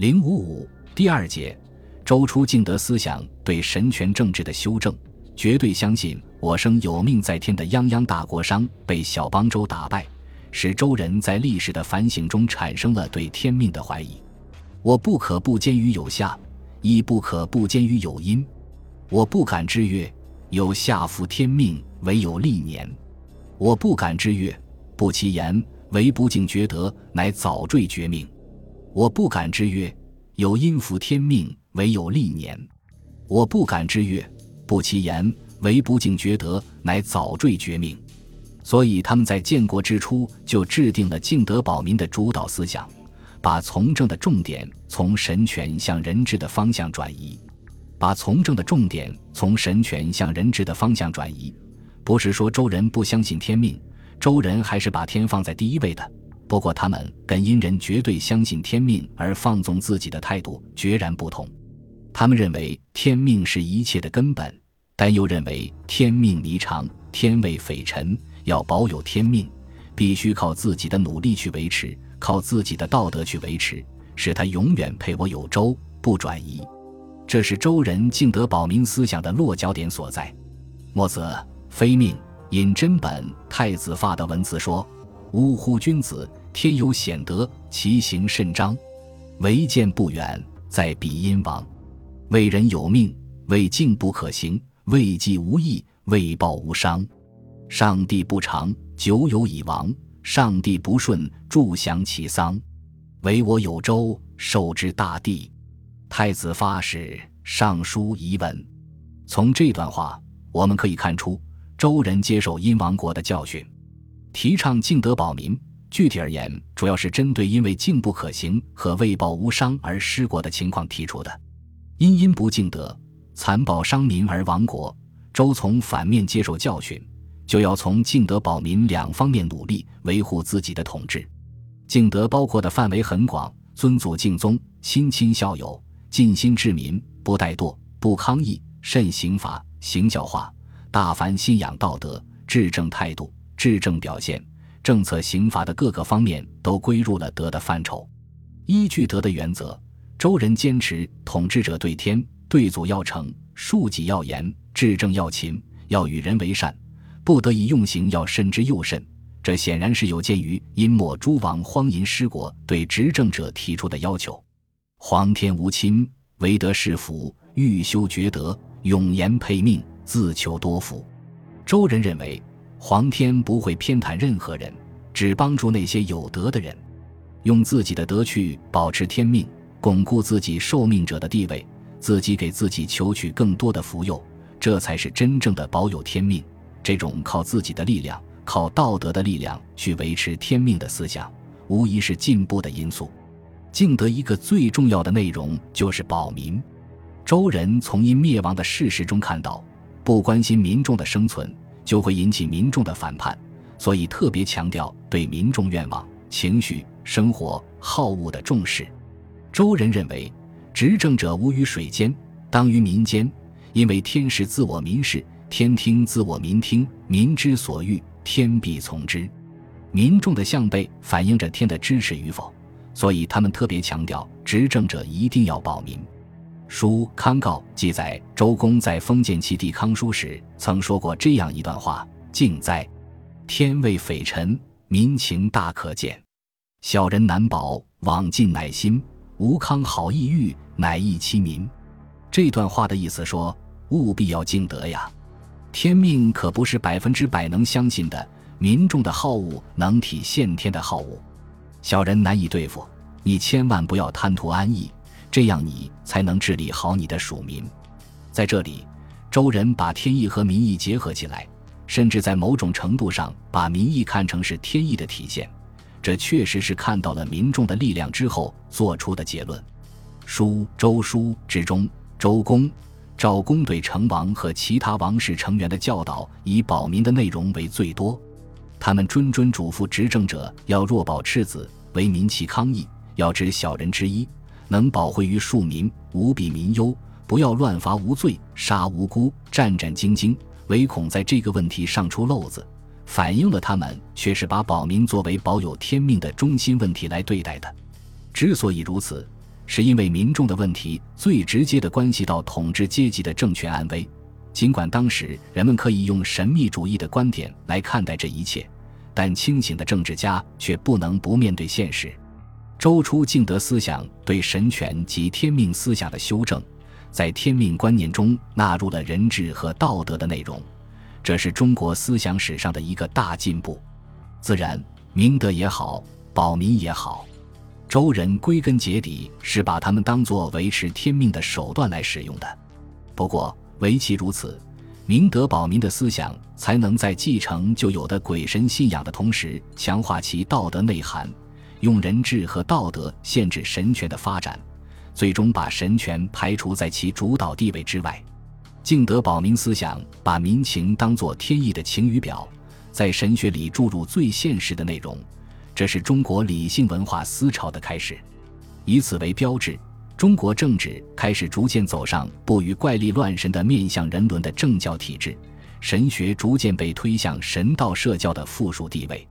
零五五第二节，周初敬德思想对神权政治的修正，绝对相信我生有命在天的泱泱大国商被小邦周打败，使周人在历史的反省中产生了对天命的怀疑。我不可不兼于有下，亦不可不兼于有因。我不敢之曰：有下服天命，唯有历年。我不敢之曰：不其言，唯不敬厥德，乃早坠绝命。我不敢之曰：有因服天命，唯有历年。我不敢之曰：不其言，唯不敬厥德，乃早坠绝命。所以他们在建国之初就制定了敬德保民的主导思想。把从政的重点从神权向人治的方向转移，把从政的重点从神权向人治的方向转移，不是说周人不相信天命，周人还是把天放在第一位的。不过他们跟殷人绝对相信天命而放纵自己的态度决然不同。他们认为天命是一切的根本，但又认为天命弥长，天位匪臣，要保有天命，必须靠自己的努力去维持。靠自己的道德去维持，使他永远配我有周，不转移。这是周人敬德保民思想的落脚点所在。墨子非命，引真本太子发的文字说：“呜呼，君子，天有显德，其行甚彰。唯见不远，在彼阴王。为人有命，为敬不可行，为计无益，为报无伤。上帝不长，久有以亡。”上帝不顺，助降其丧，唯我有周，受之大地。太子发誓尚书遗文。从这段话，我们可以看出，周人接受殷王国的教训，提倡敬德保民。具体而言，主要是针对因为敬不可行和为报无伤而失国的情况提出的。因因不敬德，残暴伤民而亡国，周从反面接受教训。就要从敬德保民两方面努力维护自己的统治。敬德包括的范围很广，尊祖敬宗，亲亲孝友，尽心治民，不怠惰，不抗议，慎刑罚，行教化，大凡信仰道德、治政态度、治政表现、政策刑罚的各个方面，都归入了德的范畴。依据德的原则，周人坚持统治者对天、对祖要诚，恕己要严，治政要勤，要与人为善。不得已用刑要慎之又慎，这显然是有鉴于殷末诸王荒淫失国对执政者提出的要求。皇天无亲，唯德是福，欲修厥德，永言配命，自求多福。周人认为，皇天不会偏袒任何人，只帮助那些有德的人，用自己的德去保持天命，巩固自己受命者的地位，自己给自己求取更多的福佑，这才是真正的保有天命。这种靠自己的力量、靠道德的力量去维持天命的思想，无疑是进步的因素。敬德一个最重要的内容就是保民。周人从因灭亡的事实中看到，不关心民众的生存，就会引起民众的反叛，所以特别强调对民众愿望、情绪、生活、好恶的重视。周人认为，执政者无于水间，当于民间，因为天是自我民事。天听自我民听，民之所欲，天必从之。民众的向背反映着天的支持与否，所以他们特别强调执政者一定要保民。书康告记载，周公在封建其帝康叔时曾说过这样一段话：“敬哉，天为匪臣，民情大可见。小人难保，往尽乃心。吴康好意欲，乃益其民。”这段话的意思说，务必要敬德呀。天命可不是百分之百能相信的，民众的好恶能体现天的好恶，小人难以对付。你千万不要贪图安逸，这样你才能治理好你的属民。在这里，周人把天意和民意结合起来，甚至在某种程度上把民意看成是天意的体现，这确实是看到了民众的力量之后做出的结论。书周书之中，周公。赵公对成王和其他王室成员的教导，以保民的内容为最多。他们谆谆嘱咐执政者要弱保赤子，为民其康义，要知小人之一，能保惠于庶民，无比民忧，不要乱罚无罪，杀无辜，战战兢兢，唯恐在这个问题上出漏子。反映了他们却是把保民作为保有天命的中心问题来对待的。之所以如此。是因为民众的问题最直接的关系到统治阶级的政权安危。尽管当时人们可以用神秘主义的观点来看待这一切，但清醒的政治家却不能不面对现实。周初敬德思想对神权及天命思想的修正，在天命观念中纳入了人治和道德的内容，这是中国思想史上的一个大进步。自然，明德也好，保民也好。周人归根结底是把他们当作维持天命的手段来使用的。不过，唯其如此，明德保民的思想才能在继承就有的鬼神信仰的同时，强化其道德内涵，用人治和道德限制神权的发展，最终把神权排除在其主导地位之外。敬德保民思想把民情当作天意的晴雨表，在神学里注入最现实的内容。这是中国理性文化思潮的开始，以此为标志，中国政治开始逐渐走上不与怪力乱神的面向人伦的政教体制，神学逐渐被推向神道社教的附属地位。